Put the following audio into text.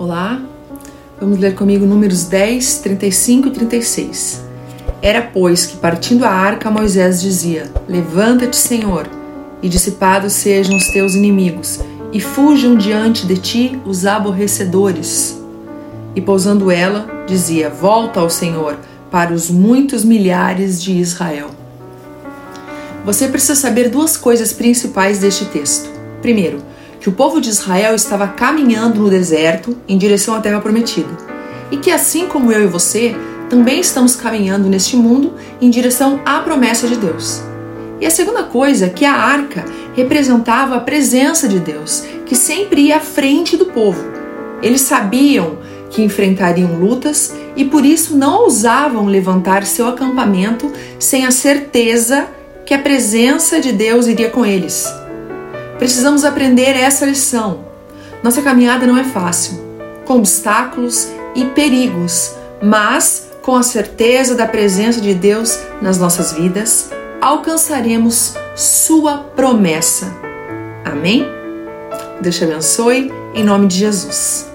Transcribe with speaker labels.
Speaker 1: Olá, vamos ler comigo números 10, 35 e 36. Era, pois, que partindo a arca, Moisés dizia: Levanta-te, Senhor, e dissipados sejam os teus inimigos, e fujam diante de ti os aborrecedores. E pousando ela, dizia: Volta ao Senhor, para os muitos milhares de Israel. Você precisa saber duas coisas principais deste texto. Primeiro, que o povo de Israel estava caminhando no deserto em direção à terra prometida. E que assim como eu e você, também estamos caminhando neste mundo em direção à promessa de Deus. E a segunda coisa é que a arca representava a presença de Deus, que sempre ia à frente do povo. Eles sabiam que enfrentariam lutas e por isso não ousavam levantar seu acampamento sem a certeza que a presença de Deus iria com eles. Precisamos aprender essa lição. Nossa caminhada não é fácil, com obstáculos e perigos, mas com a certeza da presença de Deus nas nossas vidas, alcançaremos Sua promessa. Amém? Deus te abençoe, em nome de Jesus.